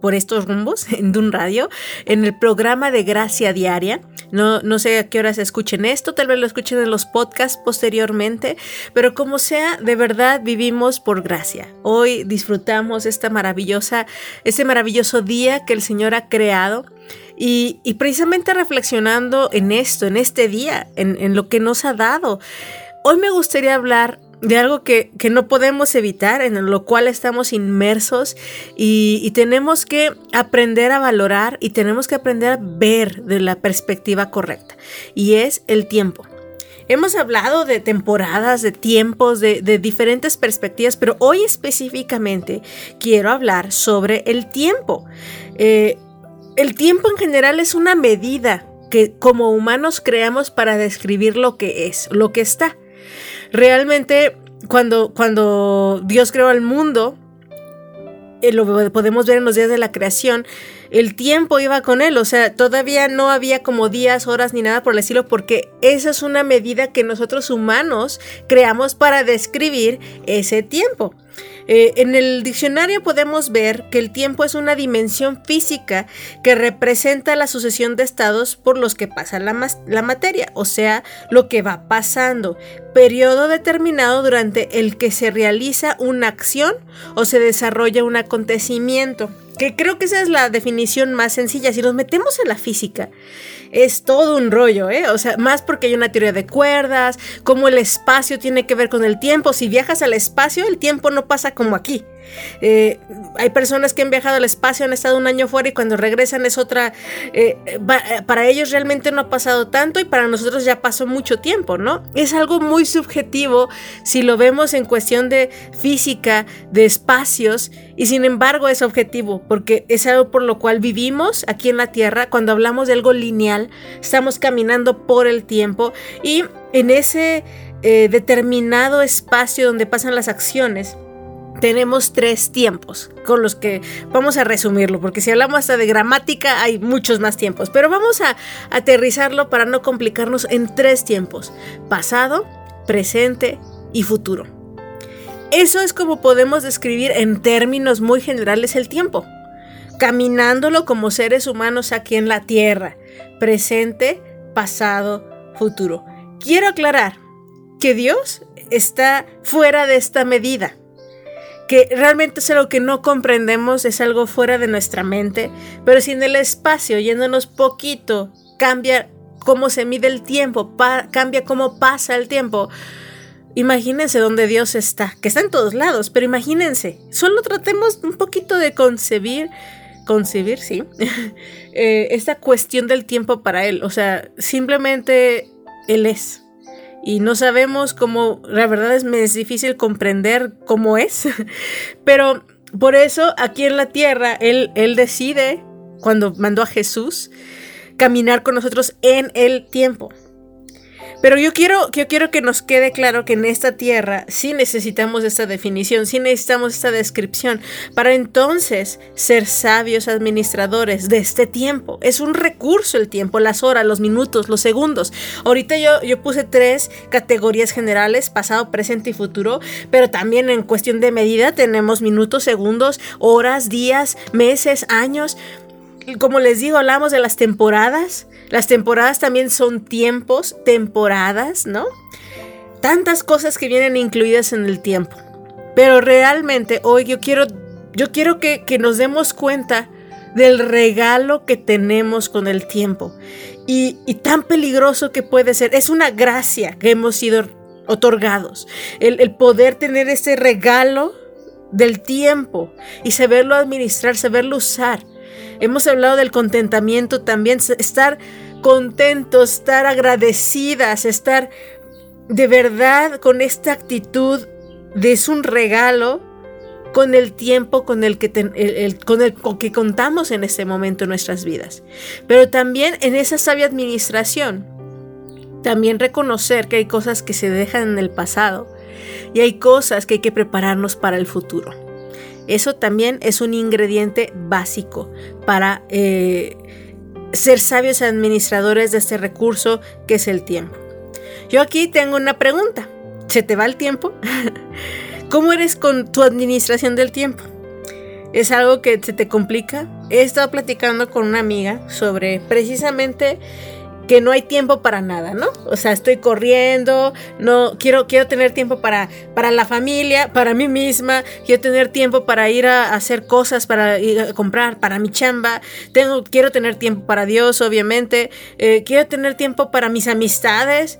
por estos rumbos en Dun Radio, en el programa de Gracia Diaria. No, no sé a qué horas escuchen esto, tal vez lo escuchen en los podcasts posteriormente, pero como sea, de verdad vivimos por gracia. Hoy disfrutamos esta maravillosa, este maravilloso día que el Señor ha creado. Y, precisamente reflexionando en esto, en este día, en, en lo que nos ha dado, hoy me gustaría hablar de algo que, no podemos evitar, en lo cual estamos inmersos y, tenemos que aprender a valorar y tenemos que aprender a ver de la perspectiva correcta, y es el tiempo. Hemos hablado de temporadas, de tiempos, de, diferentes perspectivas, pero hoy específicamente quiero hablar sobre el tiempo. Eh, el tiempo en general es una medida que como humanos creamos para describir lo que es, lo que está. Realmente, cuando, cuando Dios creó el mundo, eh, lo podemos ver en los días de la creación, el tiempo iba con él, o sea, todavía no había como días, horas ni nada por el estilo, porque esa es una medida que nosotros humanos creamos para describir ese tiempo. Eh, en el diccionario podemos ver que el tiempo es una dimensión física que representa la sucesión de estados por los que pasa la, la materia, o sea, lo que va pasando, periodo determinado durante el que se realiza una acción o se desarrolla un acontecimiento que creo que esa es la definición más sencilla. Si nos metemos en la física, es todo un rollo, ¿eh? O sea, más porque hay una teoría de cuerdas, cómo el espacio tiene que ver con el tiempo. Si viajas al espacio, el tiempo no pasa como aquí. Eh, hay personas que han viajado al espacio, han estado un año fuera y cuando regresan es otra... Eh, para ellos realmente no ha pasado tanto y para nosotros ya pasó mucho tiempo, ¿no? Es algo muy subjetivo si lo vemos en cuestión de física, de espacios y sin embargo es objetivo porque es algo por lo cual vivimos aquí en la Tierra. Cuando hablamos de algo lineal, estamos caminando por el tiempo y en ese eh, determinado espacio donde pasan las acciones, tenemos tres tiempos con los que vamos a resumirlo, porque si hablamos hasta de gramática hay muchos más tiempos, pero vamos a aterrizarlo para no complicarnos en tres tiempos, pasado, presente y futuro. Eso es como podemos describir en términos muy generales el tiempo, caminándolo como seres humanos aquí en la Tierra, presente, pasado, futuro. Quiero aclarar que Dios está fuera de esta medida que realmente es algo que no comprendemos, es algo fuera de nuestra mente, pero si en el espacio, yéndonos poquito, cambia cómo se mide el tiempo, cambia cómo pasa el tiempo. Imagínense dónde Dios está, que está en todos lados, pero imagínense, solo tratemos un poquito de concebir, concebir, sí, eh, esta cuestión del tiempo para Él, o sea, simplemente Él es y no sabemos cómo, la verdad es, es difícil comprender cómo es, pero por eso aquí en la tierra él, él decide, cuando mandó a Jesús, caminar con nosotros en el tiempo. Pero yo quiero, yo quiero que nos quede claro que en esta tierra sí necesitamos esta definición, sí necesitamos esta descripción para entonces ser sabios administradores de este tiempo. Es un recurso el tiempo, las horas, los minutos, los segundos. Ahorita yo, yo puse tres categorías generales, pasado, presente y futuro, pero también en cuestión de medida tenemos minutos, segundos, horas, días, meses, años como les digo, hablamos de las temporadas. Las temporadas también son tiempos, temporadas, ¿no? Tantas cosas que vienen incluidas en el tiempo. Pero realmente hoy yo quiero, yo quiero que, nos demos cuenta del regalo que tenemos con el tiempo. Y, tan peligroso que puede ser. Es una gracia que hemos sido otorgados. El, poder tener ese regalo del tiempo y saberlo administrar, saberlo usar. Hemos hablado del contentamiento también, estar contentos, estar agradecidas, estar de verdad con esta actitud de es un regalo con el tiempo con el que, con el que contamos en este momento en nuestras vidas. Pero también en esa sabia administración También reconocer que hay cosas que se dejan en el pasado y hay cosas que hay que prepararnos para el futuro. Eso también es un ingrediente básico para eh, ser sabios administradores de este recurso que es el tiempo. Yo aquí tengo una pregunta. ¿Se te va el tiempo? ¿Cómo eres con tu administración del tiempo? ¿Es algo que se te complica? He estado platicando con una amiga sobre precisamente que no hay tiempo para nada, ¿no? O sea, estoy corriendo, no quiero quiero tener tiempo para para la familia, para mí misma, quiero tener tiempo para ir a, hacer cosas, para ir a comprar, para mi chamba, tengo quiero tener tiempo para Dios, obviamente, eh, quiero tener tiempo para mis amistades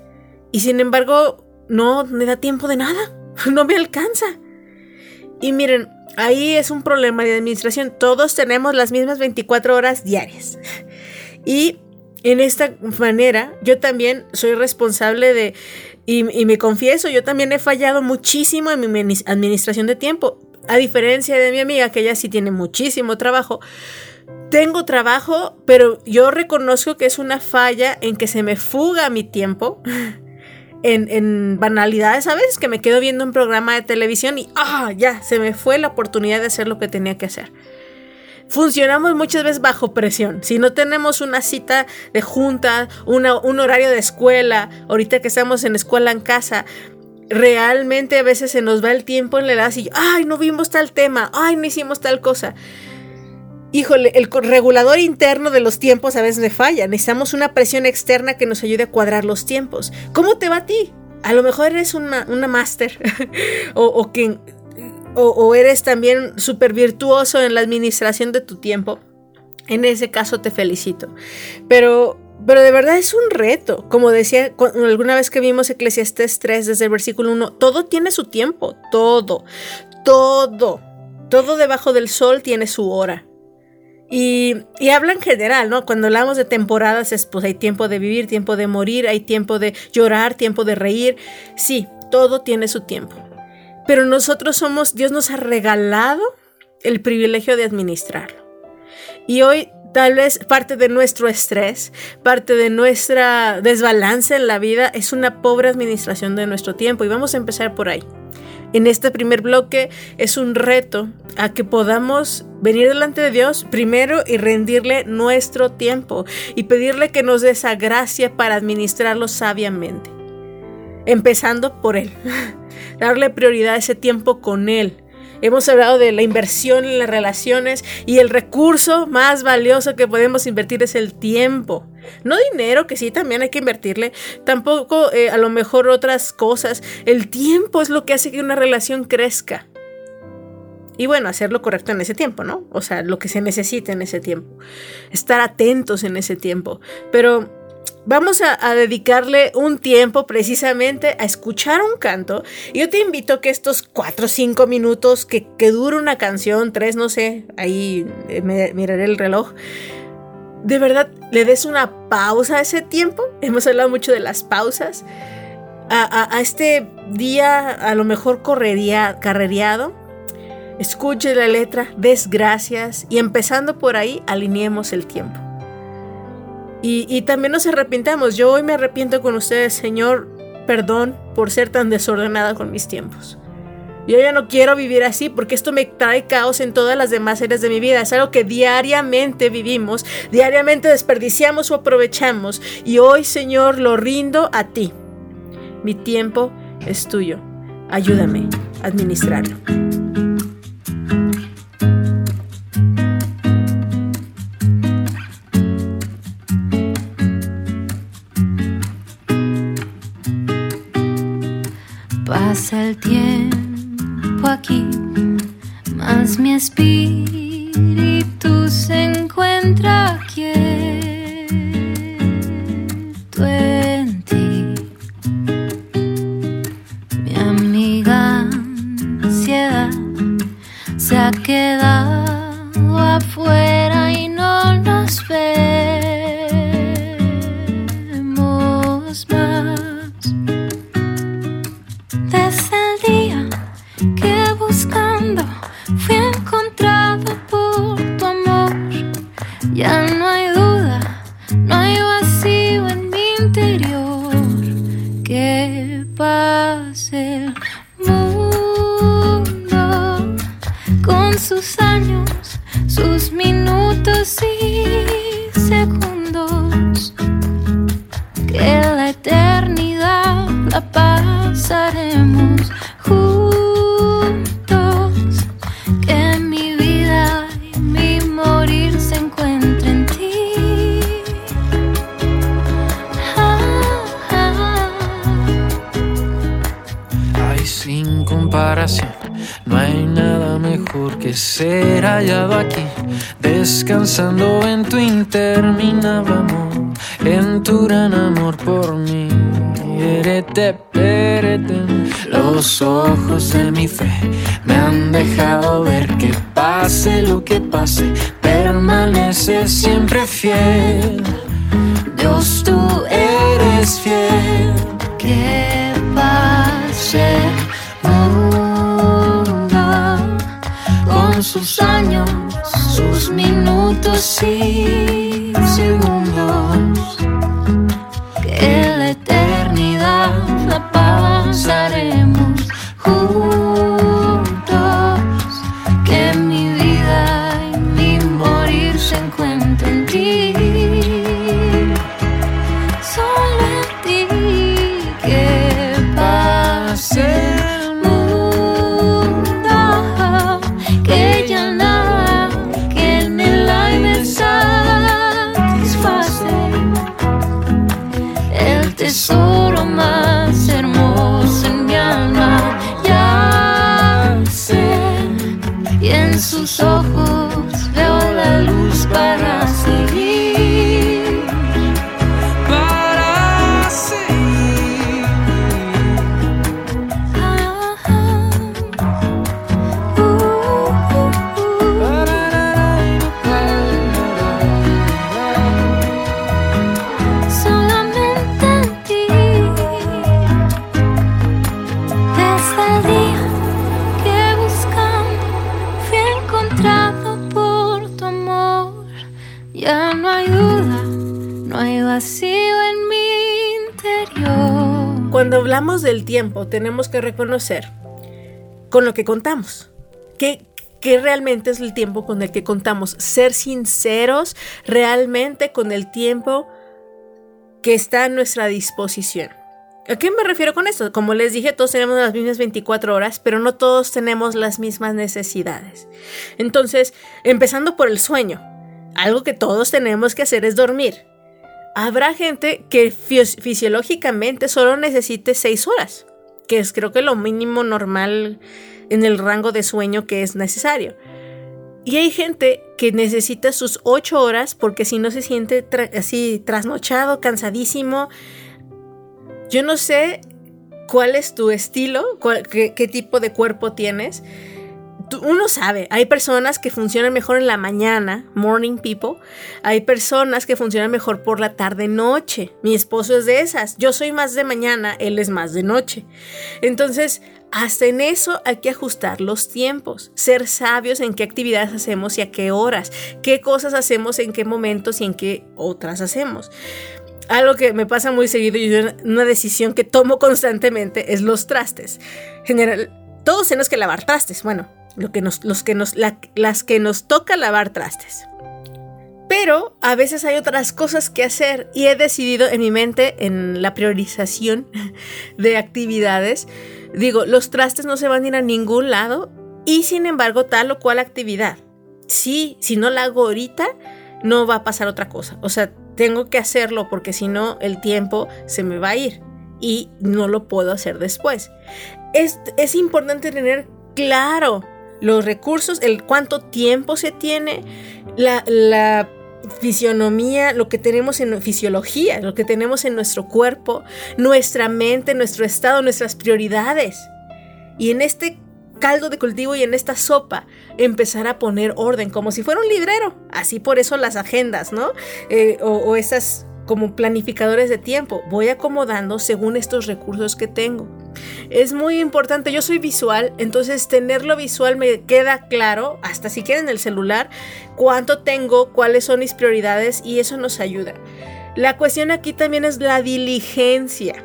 y sin embargo no me da tiempo de nada, no me alcanza. Y miren, ahí es un problema de administración. Todos tenemos las mismas 24 horas diarias. Y en esta manera, yo también soy responsable de, y, me confieso, yo también he fallado muchísimo en mi administración de tiempo. A diferencia de mi amiga, que ella sí tiene muchísimo trabajo. Tengo trabajo, pero yo reconozco que es una falla en que se me fuga mi tiempo. En, en, banalidades a veces que me quedo viendo un programa de televisión y ah, ya, se me fue la oportunidad de hacer lo que tenía que hacer funcionamos muchas veces bajo presión. Si no tenemos una cita de junta, un horario de escuela, ahorita que estamos en escuela en casa, realmente a veces se nos va el tiempo en la edad y, ay, no vimos tal tema, ay, no hicimos tal cosa. Híjole, el regulador interno de los tiempos a veces me falla. Necesitamos una presión externa que nos ayude a cuadrar los tiempos. ¿Cómo te va a ti? A lo mejor eres una, una máster o, o que o, eres también súper virtuoso en la administración de tu tiempo, en ese caso te felicito. Pero, pero de verdad es un reto. Como decía alguna vez que vimos Eclesiastes 3 desde el versículo 1, todo tiene su tiempo, todo, todo, todo debajo del sol tiene su hora. Y, y, habla en general, ¿no? Cuando hablamos de temporadas, es, pues hay tiempo de vivir, tiempo de morir, hay tiempo de llorar, tiempo de reír. Sí, todo tiene su tiempo. Pero nosotros somos, Dios nos ha regalado el privilegio de administrarlo. Y hoy tal vez parte de nuestro estrés, parte de nuestra desbalance en la vida es una pobre administración de nuestro tiempo. Y vamos a empezar por ahí. En este primer bloque es un reto a que podamos venir delante de Dios primero y rendirle nuestro tiempo y pedirle que nos dé esa gracia para administrarlo sabiamente. Empezando por Él. darle prioridad a ese tiempo con Él. Hemos hablado de la inversión en las relaciones y el recurso más valioso que podemos invertir es el tiempo. No dinero, que sí también hay que invertirle, tampoco eh, a lo mejor otras cosas. El tiempo es lo que hace que una relación crezca. Y bueno, hacerlo correcto en ese tiempo, ¿no? O sea, lo que se necesite en ese tiempo. Estar atentos en ese tiempo. Pero Vamos a, dedicarle un tiempo precisamente a escuchar un canto. Yo te invito que estos 4 o 5 minutos que, que dura una canción, tres, no sé, ahí eh, miraré el reloj. De verdad, le des una pausa a ese tiempo. Hemos hablado mucho de las pausas. A, este día, a lo mejor correría, carrereado. Escuche la letra, des gracias y empezando por ahí, alineemos el tiempo. Y, también nos arrepintamos. Yo hoy me arrepiento con ustedes, Señor, perdón por ser tan desordenada con mis tiempos. Yo ya no quiero vivir así porque esto me trae caos en todas las demás áreas de mi vida. Es algo que diariamente vivimos, diariamente desperdiciamos o aprovechamos. Y hoy, Señor, lo rindo a ti. Mi tiempo es tuyo. Ayúdame a administrarlo. el mundo con sus años, sus minutos y segundos. Aquí, descansando en tu interminable amor, en tu gran amor por mí. Erete, perete. Los ojos de mi fe me han dejado ver que pase lo que pase, permanece siempre fiel. Minutos reconocer con lo que contamos. ¿Qué, qué realmente es el tiempo con el que contamos? Ser sinceros realmente con el tiempo que está a nuestra disposición. ¿A qué me refiero con esto? Como les dije, todos tenemos las mismas 24 horas, pero no todos tenemos las mismas necesidades. Entonces, empezando por el sueño, algo que todos tenemos que hacer es dormir. Habrá gente que fis- fisiológicamente solo necesite 6 horas, que es creo que lo mínimo normal en el rango de sueño que es necesario. Y hay gente que necesita sus 8 horas porque si no se siente así trasnochado, cansadísimo. Yo no sé cuál es tu estilo, qué tipo de cuerpo tienes. Uno sabe, hay personas que funcionan mejor en la mañana, morning people. Hay personas que funcionan mejor por la tarde, noche. Mi esposo es de esas. Yo soy más de mañana, él es más de noche. Entonces, hasta en eso hay que ajustar los tiempos, ser sabios en qué actividades hacemos y a qué horas, qué cosas hacemos en qué momentos y en qué otras hacemos. Algo que me pasa muy seguido y una decisión que tomo constantemente es los trastes. General, todos tenemos que lavar trastes. Bueno, lo que nos, los que nos, la- las que nos toca lavar trastes. Pero a veces hay otras cosas que hacer y he decidido en mi mente, en la priorización de actividades, digo, los trastes no se van a ir a ningún lado y sin embargo tal o cual actividad. Sí, si no la hago ahorita, no va a pasar otra cosa. O sea, tengo que hacerlo porque si no el tiempo se me va a ir y no lo puedo hacer después. Es, es importante tener claro los recursos, el cuánto tiempo se tiene, la, la fisionomía, lo que tenemos en fisiología, lo que tenemos en nuestro cuerpo, nuestra mente, nuestro estado, nuestras prioridades. Y en este caldo de cultivo y en esta sopa empezar a poner orden, como si fuera un librero. Así por eso las agendas, ¿no? Eh, o, o esas como planificadores de tiempo. Voy acomodando según estos recursos que tengo. Es muy importante, yo soy visual, entonces tenerlo visual me queda claro, hasta si quieren el celular, cuánto tengo, cuáles son mis prioridades y eso nos ayuda. La cuestión aquí también es la diligencia.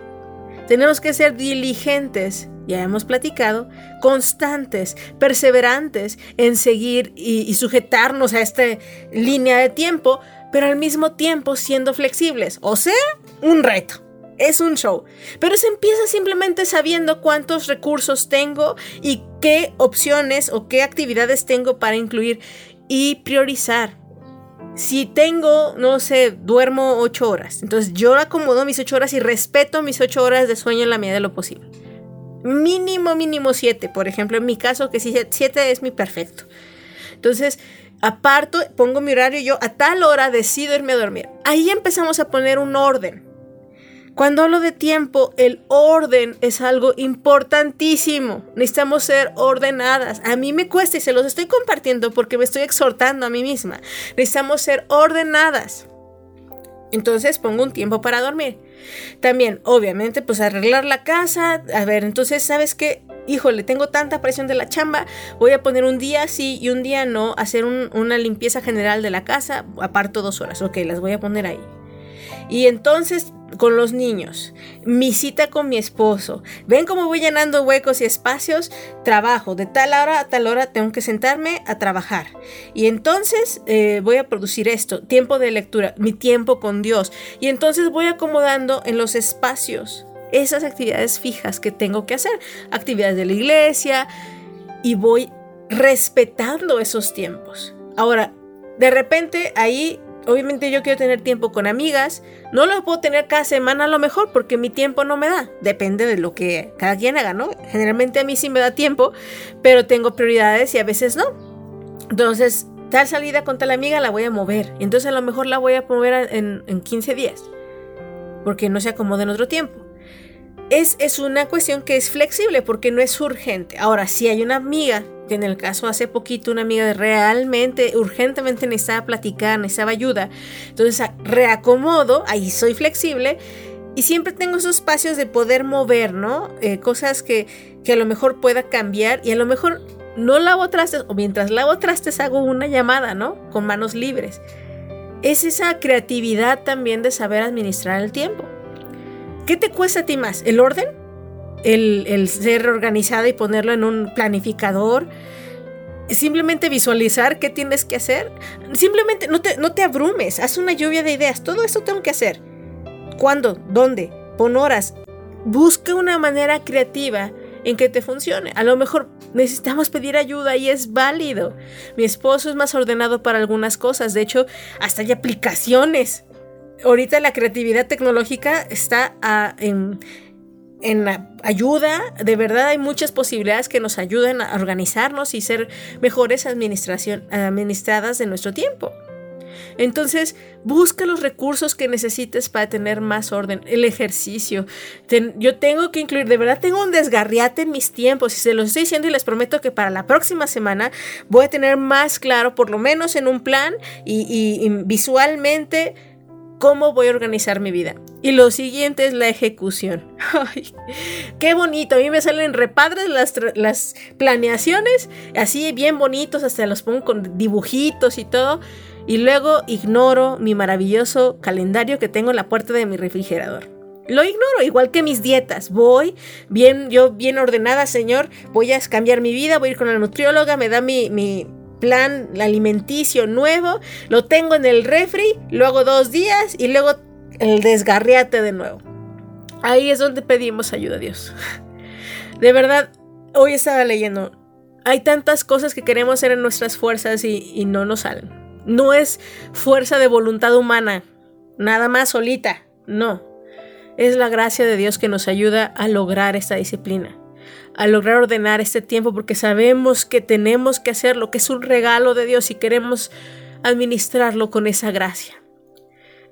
Tenemos que ser diligentes ya hemos platicado, constantes, perseverantes en seguir y, y sujetarnos a esta línea de tiempo, pero al mismo tiempo siendo flexibles. O sea, un reto. Es un show. Pero se empieza simplemente sabiendo cuántos recursos tengo y qué opciones o qué actividades tengo para incluir y priorizar. Si tengo, no sé, duermo ocho horas, entonces yo acomodo mis ocho horas y respeto mis ocho horas de sueño en la medida de lo posible. Mínimo, mínimo siete, por ejemplo, en mi caso, que si siete es mi perfecto. Entonces, aparto, pongo mi horario, yo a tal hora decido irme a dormir. Ahí empezamos a poner un orden. Cuando hablo de tiempo, el orden es algo importantísimo. Necesitamos ser ordenadas. A mí me cuesta y se los estoy compartiendo porque me estoy exhortando a mí misma. Necesitamos ser ordenadas. Entonces pongo un tiempo para dormir. También, obviamente, pues arreglar la casa. A ver, entonces, ¿sabes qué? Híjole, tengo tanta presión de la chamba. Voy a poner un día sí y un día no. Hacer una limpieza general de la casa. Aparto dos horas. Ok, las voy a poner ahí. Y entonces con los niños, mi cita con mi esposo. ¿Ven cómo voy llenando huecos y espacios? Trabajo, de tal hora a tal hora tengo que sentarme a trabajar. Y entonces eh, voy a producir esto, tiempo de lectura, mi tiempo con Dios. Y entonces voy acomodando en los espacios esas actividades fijas que tengo que hacer, actividades de la iglesia, y voy respetando esos tiempos. Ahora, de repente ahí Obviamente yo quiero tener tiempo con amigas. No lo puedo tener cada semana a lo mejor porque mi tiempo no me da. Depende de lo que cada quien haga, ¿no? Generalmente a mí sí me da tiempo, pero tengo prioridades y a veces no. Entonces, tal salida con tal amiga la voy a mover. Entonces a lo mejor la voy a mover en, en 15 días. Porque no se acomoda en otro tiempo. Es, es una cuestión que es flexible porque no es urgente. Ahora, si hay una amiga en el caso hace poquito una amiga realmente, urgentemente necesitaba platicar, necesitaba ayuda. Entonces reacomodo, ahí soy flexible y siempre tengo esos espacios de poder mover, ¿no? Eh, cosas que, que a lo mejor pueda cambiar y a lo mejor no lavo trastes o mientras lavo trastes hago una llamada, ¿no? Con manos libres. Es esa creatividad también de saber administrar el tiempo. ¿Qué te cuesta a ti más? ¿El orden? El, ser organizada y ponerlo en un planificador. Simplemente visualizar qué tienes que hacer. Simplemente no te, no te abrumes, haz una lluvia de ideas. Todo eso tengo que hacer. ¿Cuándo? ¿Dónde? Pon horas. Busca una manera creativa en que te funcione. A lo mejor necesitamos pedir ayuda y es válido. Mi esposo es más ordenado para algunas cosas. De hecho, hasta hay aplicaciones. Ahorita la creatividad tecnológica está en, en ayuda, de verdad hay muchas posibilidades que nos ayuden a organizarnos y ser mejores administración, administradas de nuestro tiempo. Entonces, busca los recursos que necesites para tener más orden. El ejercicio. yo tengo que incluir, de verdad tengo un desgarriate en mis tiempos y se los estoy diciendo y les prometo que para la próxima semana voy a tener más claro, por lo menos en un plan y visualmente, cómo voy a organizar mi vida. Y lo siguiente es la ejecución. Ay, qué bonito. A mí me salen repadres las, las planeaciones, así bien bonitos, hasta los pongo con dibujitos y todo. Y luego ignoro mi maravilloso calendario que tengo en la puerta de mi refrigerador. Lo ignoro, igual que mis dietas. Voy, bien, yo bien ordenada, señor, voy a cambiar mi vida, voy a ir con la nutrióloga, me da mi, mi plan alimenticio nuevo, lo tengo en el refri, luego dos días y luego el desgarriate de nuevo. Ahí es donde pedimos ayuda a Dios. De verdad, hoy estaba leyendo, hay tantas cosas que queremos hacer en nuestras fuerzas y, no nos salen. No es fuerza de voluntad humana, nada más solita, no. Es la gracia de Dios que nos ayuda a lograr esta disciplina a lograr ordenar este tiempo porque sabemos que tenemos que hacerlo, que es un regalo de Dios y queremos administrarlo con esa gracia.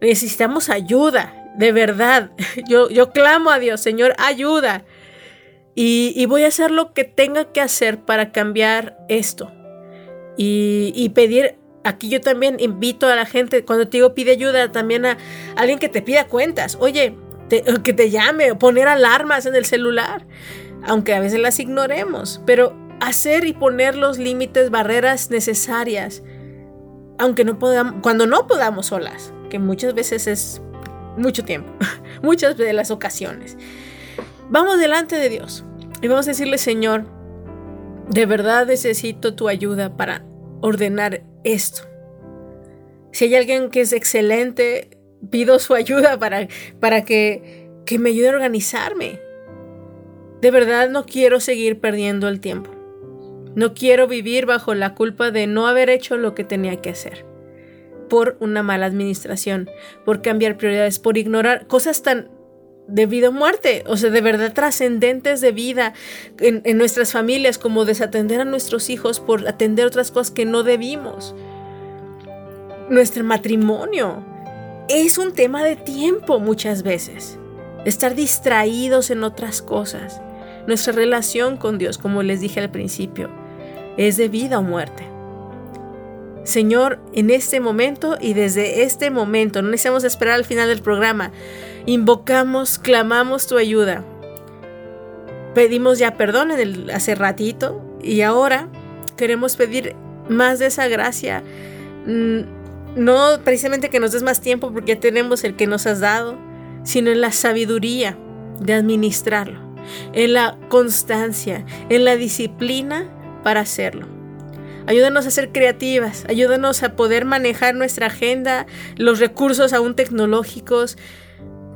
Necesitamos ayuda, de verdad. Yo, yo clamo a Dios, Señor, ayuda. Y, voy a hacer lo que tenga que hacer para cambiar esto. Y, pedir, aquí yo también invito a la gente, cuando te digo pide ayuda, también a alguien que te pida cuentas. Oye, que te llame poner alarmas en el celular aunque a veces las ignoremos, pero hacer y poner los límites, barreras necesarias, aunque no podamos, cuando no podamos solas, que muchas veces es mucho tiempo, muchas de las ocasiones. Vamos delante de Dios. Y vamos a decirle, Señor, de verdad necesito tu ayuda para ordenar esto. Si hay alguien que es excelente, pido su ayuda para, para que, que me ayude a organizarme. De verdad no quiero seguir perdiendo el tiempo. No quiero vivir bajo la culpa de no haber hecho lo que tenía que hacer. Por una mala administración, por cambiar prioridades, por ignorar cosas tan de vida o muerte, o sea, de verdad trascendentes de vida en, nuestras familias, como desatender a nuestros hijos por atender otras cosas que no debimos. Nuestro matrimonio es un tema de tiempo muchas veces. Estar distraídos en otras cosas. Nuestra relación con Dios, como les dije al principio, es de vida o muerte. Señor, en este momento y desde este momento, no necesitamos esperar al final del programa, invocamos, clamamos tu ayuda. Pedimos ya perdón en el, hace ratito y ahora queremos pedir más de esa gracia. Mm, no precisamente que nos des más tiempo porque tenemos el que nos has dado, sino en la sabiduría de administrarlo, en la constancia, en la disciplina para hacerlo. Ayúdanos a ser creativas, ayúdanos a poder manejar nuestra agenda, los recursos aún tecnológicos.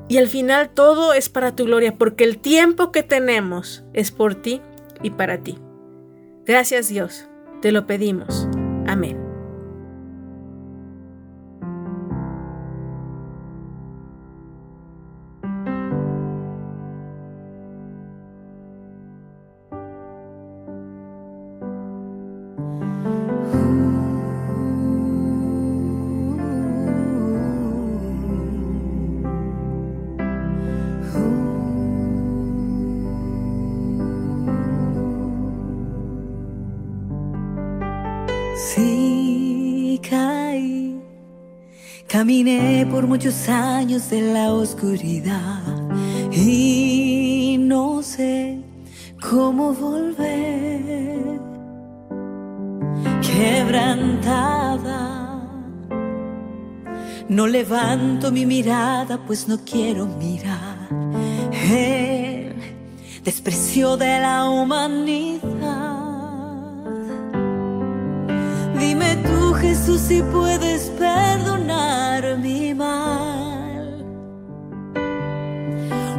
Y al final todo es para tu gloria, porque el tiempo que tenemos es por ti y para ti. Gracias Dios, te lo pedimos. Amén. Muchos años en la oscuridad y no sé cómo volver. Quebrantada, no levanto mi mirada pues no quiero mirar el desprecio de la humanidad. Jesús, si puedes perdonar mi mal.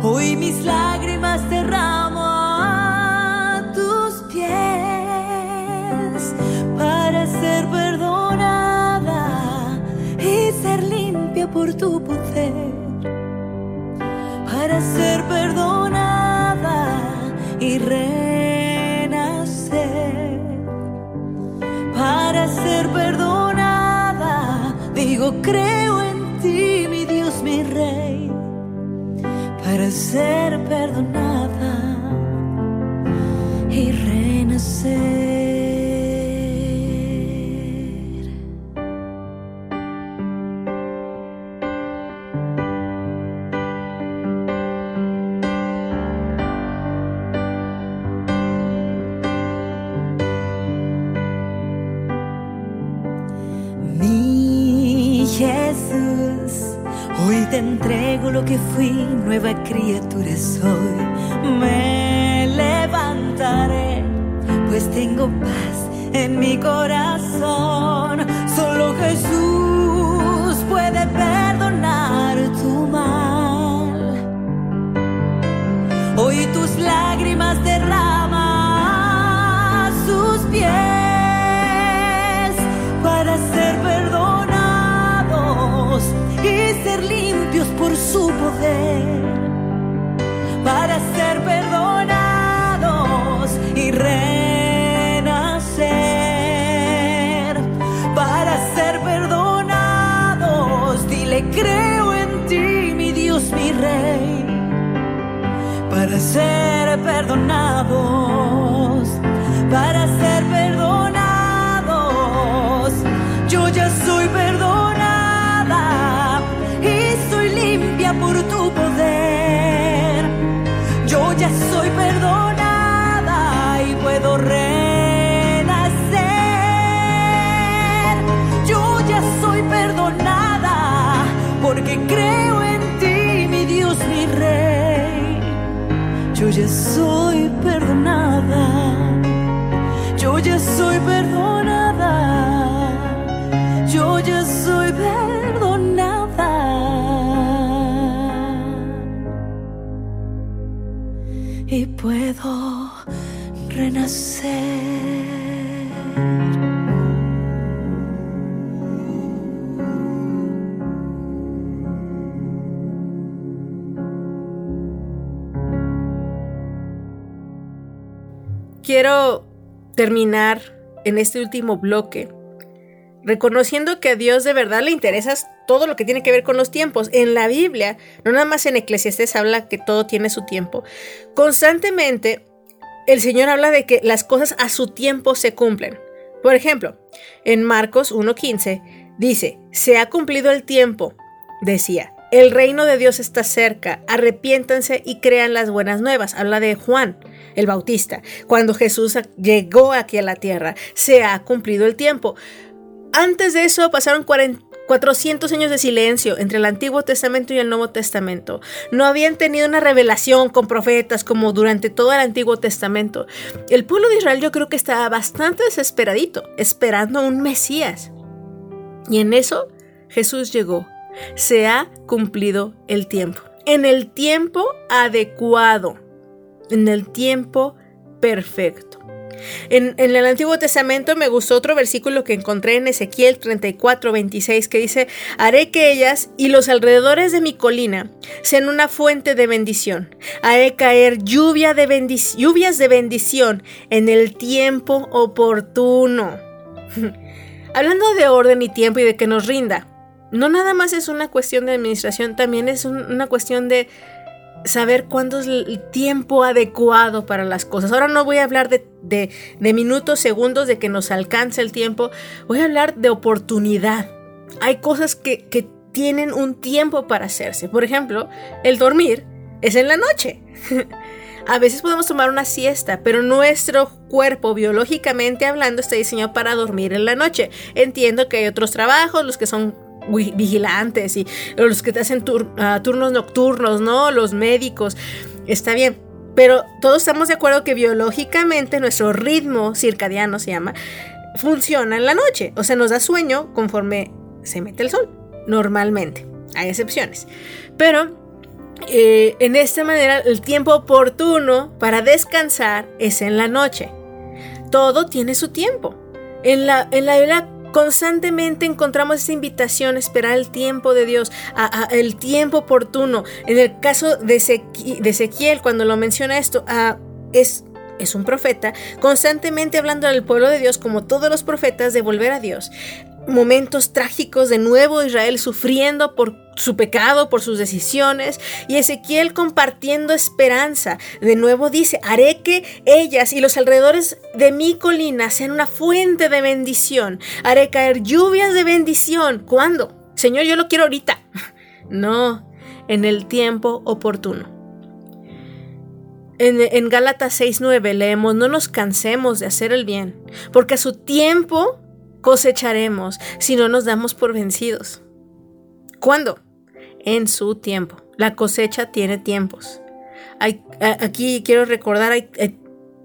Hoy mis lágrimas derramo a tus pies para ser perdonada y ser limpia por tu quiero terminar en este último bloque reconociendo que a Dios de verdad le interesa todo lo que tiene que ver con los tiempos. En la Biblia, no nada más en Eclesiastes habla que todo tiene su tiempo. Constantemente el Señor habla de que las cosas a su tiempo se cumplen. Por ejemplo, en Marcos 1.15 dice, se ha cumplido el tiempo, decía, el reino de Dios está cerca, arrepiéntanse y crean las buenas nuevas. Habla de Juan el Bautista, cuando Jesús llegó aquí a la tierra, se ha cumplido el tiempo. Antes de eso pasaron 400 años de silencio entre el Antiguo Testamento y el Nuevo Testamento. No habían tenido una revelación con profetas como durante todo el Antiguo Testamento. El pueblo de Israel yo creo que estaba bastante desesperadito, esperando un Mesías. Y en eso Jesús llegó. Se ha cumplido el tiempo. En el tiempo adecuado en el tiempo perfecto. En, el Antiguo Testamento me gustó otro versículo que encontré en Ezequiel 34, 26 que dice, haré que ellas y los alrededores de mi colina sean una fuente de bendición. Haré caer lluvias de bendición en el tiempo oportuno. Hablando de orden y tiempo y de que nos rinda, no nada más es una cuestión de administración, también es una cuestión de saber cuándo es el tiempo adecuado para las cosas. Ahora no voy a hablar de, minutos, segundos, de que nos alcance el tiempo. Voy a hablar de oportunidad. Hay cosas que, que tienen un tiempo para hacerse. Por ejemplo, el dormir es en la noche. A veces podemos tomar una siesta, pero nuestro cuerpo, biológicamente hablando, está diseñado para dormir en la noche. Entiendo que hay otros trabajos, los que son vigilantes y los que te hacen ah, turnos nocturnos, ¿no? Los médicos. Está bien. Pero todos estamos de acuerdo que biológicamente nuestro ritmo circadiano se llama, funciona en la noche. O sea, nos da sueño conforme se mete el sol. Normalmente. Hay excepciones. Pero eh, en esta manera el tiempo oportuno para descansar es en la noche. Todo tiene su tiempo. En la, en la Constantemente encontramos esa invitación a esperar el tiempo de Dios, a, el tiempo oportuno. En el caso de, Ezequiel, cuando lo menciona esto, es es un profeta, constantemente hablando al pueblo de Dios, como todos los profetas, de volver a Dios momentos trágicos de nuevo Israel sufriendo por su pecado, por sus decisiones, y Ezequiel compartiendo esperanza. De nuevo dice, haré que ellas y los alrededores de mi colina sean una fuente de bendición. Haré caer lluvias de bendición. ¿Cuándo? Señor, yo lo quiero ahorita. No, en el tiempo oportuno. En, en Gálatas 6:9 leemos, no nos cansemos de hacer el bien, porque a su tiempo cosecharemos si no nos damos por vencidos. ¿Cuándo? En su tiempo. La cosecha tiene tiempos. Aquí quiero recordar, hay,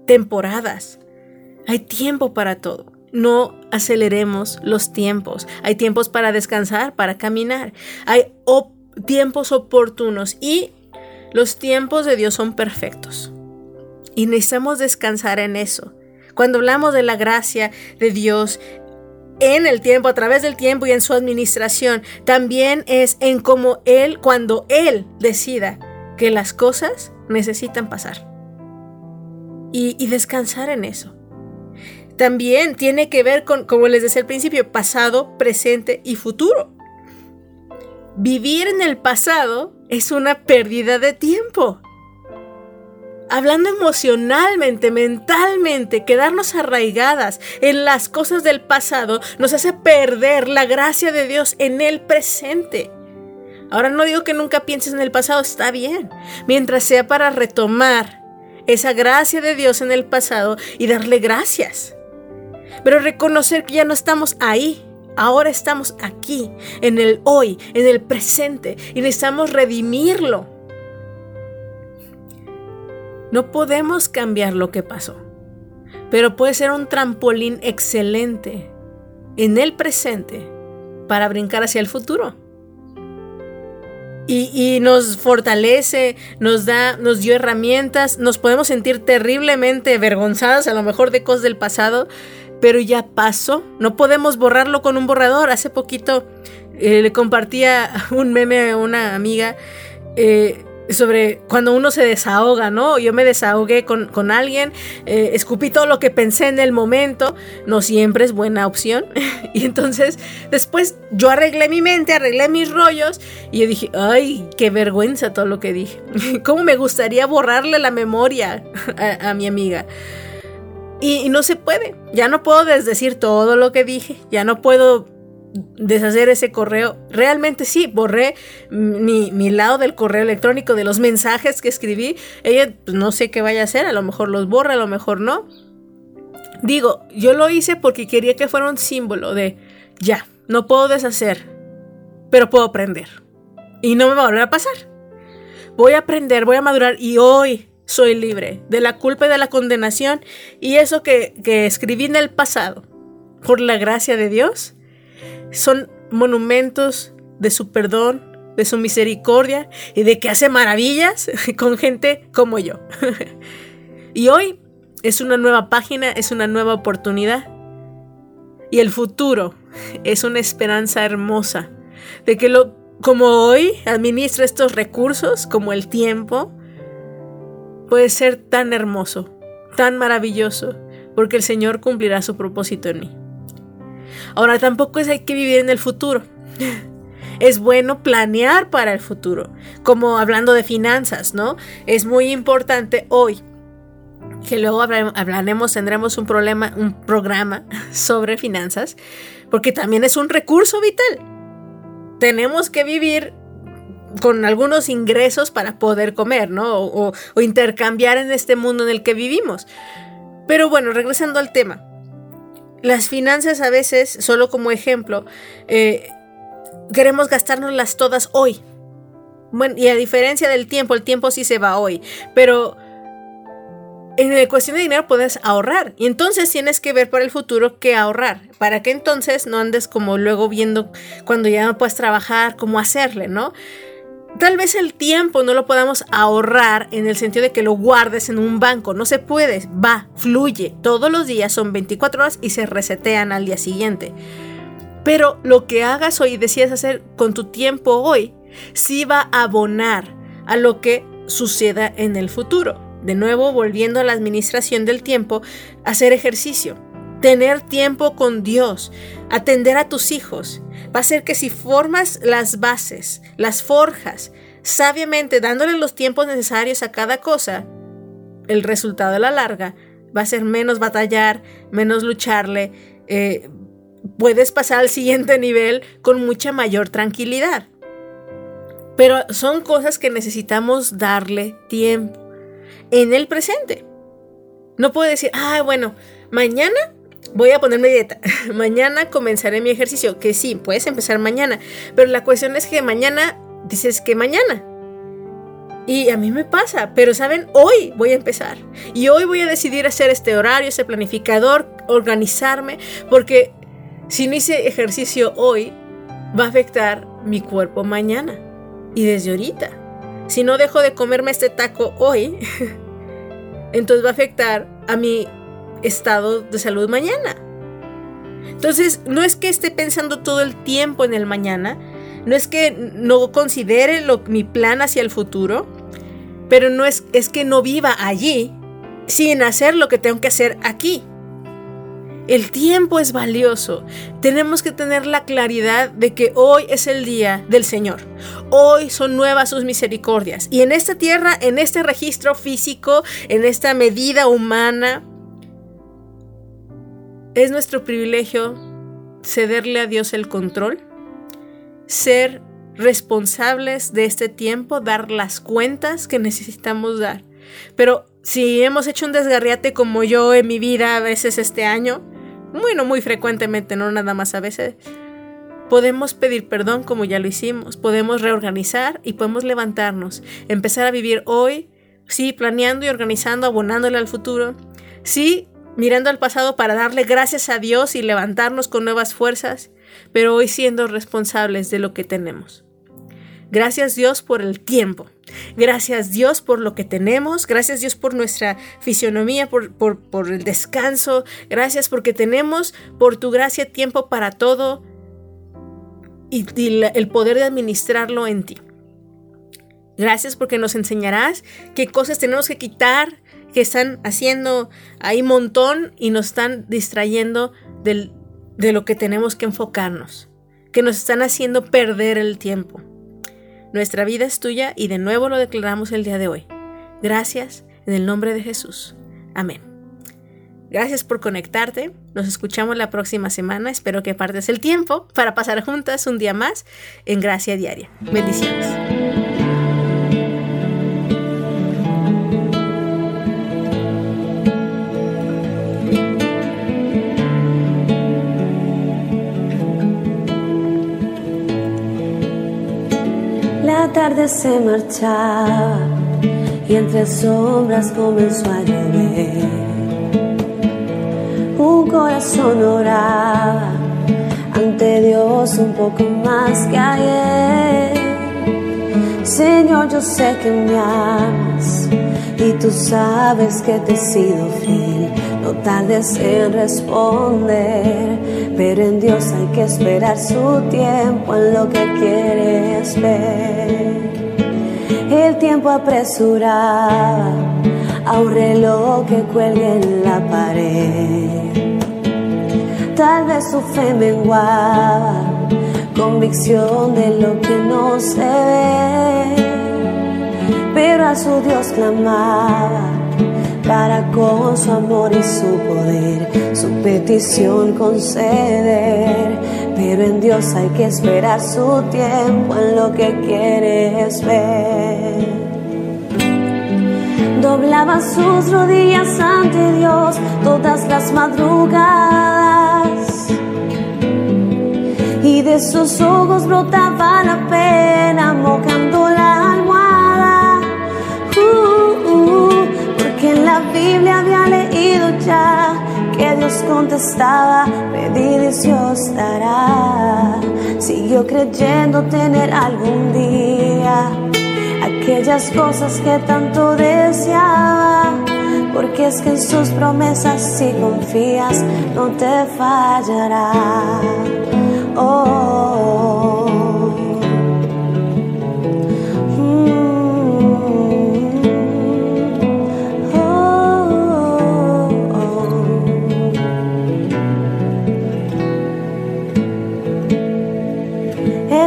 temporadas. Hay tiempo para todo. No aceleremos los tiempos. Hay tiempos para descansar, para caminar. Hay tiempos oportunos y los tiempos de Dios son perfectos. Y necesitamos descansar en eso. Cuando hablamos de la gracia de Dios, en el tiempo, a través del tiempo y en su administración. También es en cómo Él, cuando Él decida que las cosas necesitan pasar. Y, descansar en eso. También tiene que ver con, como les decía al principio, pasado, presente y futuro. Vivir en el pasado es una pérdida de tiempo hablando emocionalmente, mentalmente, quedarnos arraigadas en las cosas del pasado nos hace perder la gracia de Dios en el presente. Ahora no digo que nunca pienses en el pasado, está bien, mientras sea para retomar esa gracia de Dios en el pasado y darle gracias. Pero reconocer que ya no estamos ahí, ahora estamos aquí, en el hoy, en el presente, y necesitamos redimirlo. No podemos cambiar lo que pasó, pero puede ser un trampolín excelente en el presente para brincar hacia el futuro. Y, nos fortalece, nos da, nos dio herramientas, nos podemos sentir terriblemente avergonzadas a lo mejor de cosas del pasado, pero ya pasó, no podemos borrarlo con un borrador. Hace poquito eh, le compartía un meme a una amiga eh, sobre cuando uno se desahoga, ¿no? Yo me desahogué con, alguien, eh, escupí todo lo que pensé en el momento, no siempre es buena opción. y entonces después yo arreglé mi mente, arreglé mis rollos y yo dije, ay, qué vergüenza todo lo que dije. ¿Cómo me gustaría borrarle la memoria a, a mi amiga? Y, y no se puede, ya no puedo desdecir todo lo que dije, ya no puedo deshacer ese correo. Realmente sí, borré mi, mi, lado del correo electrónico, de los mensajes que escribí. Ella pues, no sé qué vaya a hacer, a lo mejor los borra, a lo mejor no. Digo, yo lo hice porque quería que fuera un símbolo de, ya, no puedo deshacer, pero puedo aprender. Y no me va a volver a pasar. Voy a aprender, voy a madurar y hoy soy libre de la culpa y de la condenación. Y eso que, que escribí en el pasado, por la gracia de Dios, son monumentos de su perdón, de su misericordia y de que hace maravillas con gente como yo. y hoy es una nueva página, es una nueva oportunidad. Y el futuro es una esperanza hermosa de que lo como hoy administra estos recursos, como el tiempo, puede ser tan hermoso, tan maravilloso, porque el Señor cumplirá su propósito en mí. Ahora tampoco es hay que vivir en el futuro. Es bueno planear para el futuro, como hablando de finanzas, ¿no? Es muy importante hoy que luego hablaremos, tendremos un problema, un programa sobre finanzas, porque también es un recurso vital. Tenemos que vivir con algunos ingresos para poder comer, ¿no? o intercambiar en este mundo en el que vivimos. Pero bueno, regresando al tema las finanzas a veces, solo como ejemplo, eh, queremos gastárnoslas todas hoy. Bueno, y a diferencia del tiempo, el tiempo sí se va hoy, pero en cuestión de dinero puedes ahorrar. Y entonces tienes que ver para el futuro qué ahorrar. Para que entonces no andes como luego viendo cuando ya no puedes trabajar, cómo hacerle, ¿no? Tal vez el tiempo no lo podamos ahorrar en el sentido de que lo guardes en un banco. No se puede. Va, fluye. Todos los días son 24 horas y se resetean al día siguiente. Pero lo que hagas hoy y decidas hacer con tu tiempo hoy, sí va a abonar a lo que suceda en el futuro. De nuevo, volviendo a la administración del tiempo, hacer ejercicio, tener tiempo con Dios, atender a tus hijos, va a ser que si formas las bases, las forjas, sabiamente dándole los tiempos necesarios a cada cosa, el resultado a la larga va a ser menos batallar, menos lucharle, eh, puedes pasar al siguiente nivel con mucha mayor tranquilidad. Pero son cosas que necesitamos darle tiempo en el presente. No puedo decir, ah, bueno, mañana voy a ponerme dieta. mañana comenzaré mi ejercicio. Que sí, puedes empezar mañana. Pero la cuestión es que mañana dices que mañana. Y a mí me pasa, pero saben, hoy voy a empezar. Y hoy voy a decidir hacer este horario, ese planificador, organizarme, porque si no hice ejercicio hoy, va a afectar mi cuerpo mañana. Y desde ahorita. Si no dejo de comerme este taco hoy, entonces va a afectar a mi estado de salud mañana. Entonces, no es que esté pensando todo el tiempo en el mañana, no es que no considere lo, mi plan hacia el futuro, pero no es, es que no viva allí sin hacer lo que tengo que hacer aquí. El tiempo es valioso. Tenemos que tener la claridad de que hoy es el día del Señor. Hoy son nuevas sus misericordias. Y en esta tierra, en este registro físico, en esta medida humana, es nuestro privilegio cederle a Dios el control, ser responsables de este tiempo, dar las cuentas que necesitamos dar. Pero si hemos hecho un desgarriate como yo en mi vida a veces este año, bueno, muy frecuentemente, no nada más a veces, podemos pedir perdón como ya lo hicimos, podemos reorganizar y podemos levantarnos, empezar a vivir hoy, sí, planeando y organizando, abonándole al futuro, sí, mirando al pasado para darle gracias a Dios y levantarnos con nuevas fuerzas, pero hoy siendo responsables de lo que tenemos. Gracias Dios por el tiempo. Gracias Dios por lo que tenemos. Gracias Dios por nuestra fisionomía, por, el descanso. Gracias porque tenemos por tu gracia tiempo para todo y, el poder de administrarlo en ti. Gracias porque nos enseñarás qué cosas tenemos que quitar, que están haciendo ahí montón y nos están distrayendo de lo que tenemos que enfocarnos, que nos están haciendo perder el tiempo. Nuestra vida es tuya y de nuevo lo declaramos el día de hoy. Gracias en el nombre de Jesús. Amén. Gracias por conectarte. Nos escuchamos la próxima semana. Espero que partes el tiempo para pasar juntas un día más en Gracia Diaria. Bendiciones. Tarde se marchaba y entre sombras comenzó a llover. Un corazón oraba ante Dios un poco más que ayer. Señor, yo sé que me amas y tú sabes que te he sido fiel. No tardes en responder, pero en Dios hay que esperar su tiempo en lo que quieres ver. El tiempo apresuraba a un reloj que cuelgue en la pared. Tal vez su fe menguaba, convicción de lo que no se ve pero a su Dios clamaba para con su amor y su poder su petición conceder. Pero en Dios hay que esperar su tiempo en lo que quieres ver. Doblaba sus rodillas ante Dios todas las madrugadas y de sus ojos brotaba la pena mojando la Biblia había leído ya que Dios contestaba, pedir y Dios dará. Siguió creyendo tener algún día aquellas cosas que tanto deseaba. Porque es que en sus promesas si confías no te fallará. oh.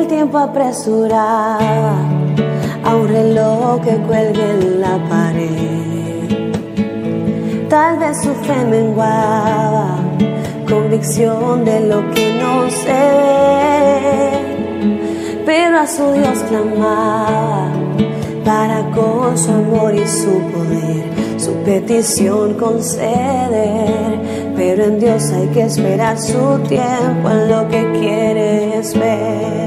Tiempo apresuraba a un reloj que cuelgue en la pared. Tal vez su fe menguaba, convicción de lo que no ve. Pero a su Dios clamaba para con su amor y su poder su petición conceder. Pero en Dios hay que esperar su tiempo en lo que quieres ver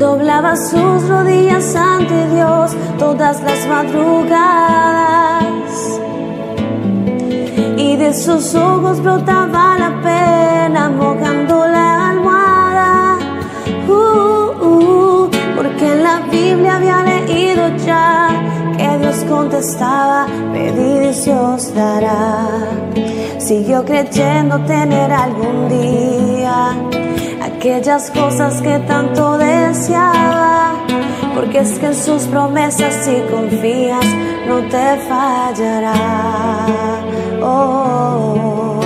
doblaba sus rodillas ante Dios todas las madrugadas. Y de sus ojos brotaba la pena mojando la almohada. Uh, uh, porque en la Biblia había leído ya que Dios contestaba, pedir y Dios dará. Siguió creyendo tener algún día aquellas cosas que tanto deseaba, porque es que en sus promesas si confías no te fallará. Oh.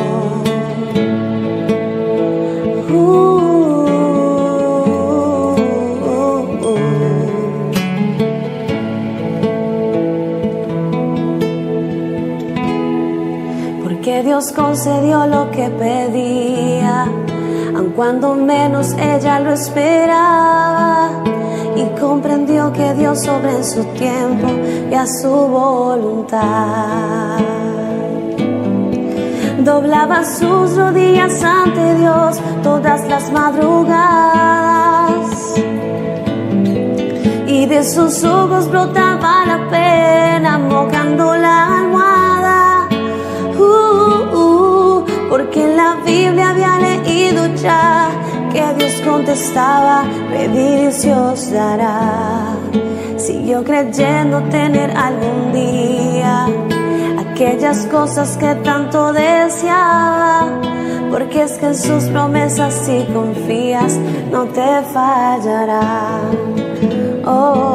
Uh. Porque Dios concedió lo que pedía aun cuando menos ella lo esperaba, y comprendió que Dios sobre su tiempo y a su voluntad. Doblaba sus rodillas ante Dios todas las madrugadas y de sus ojos brotaba la pena mojando la almohada. porque en la Biblia había leído ya que Dios contestaba, pedir y se dará. Siguió creyendo tener algún día aquellas cosas que tanto deseaba, porque es que en sus promesas si confías no te fallará. Oh.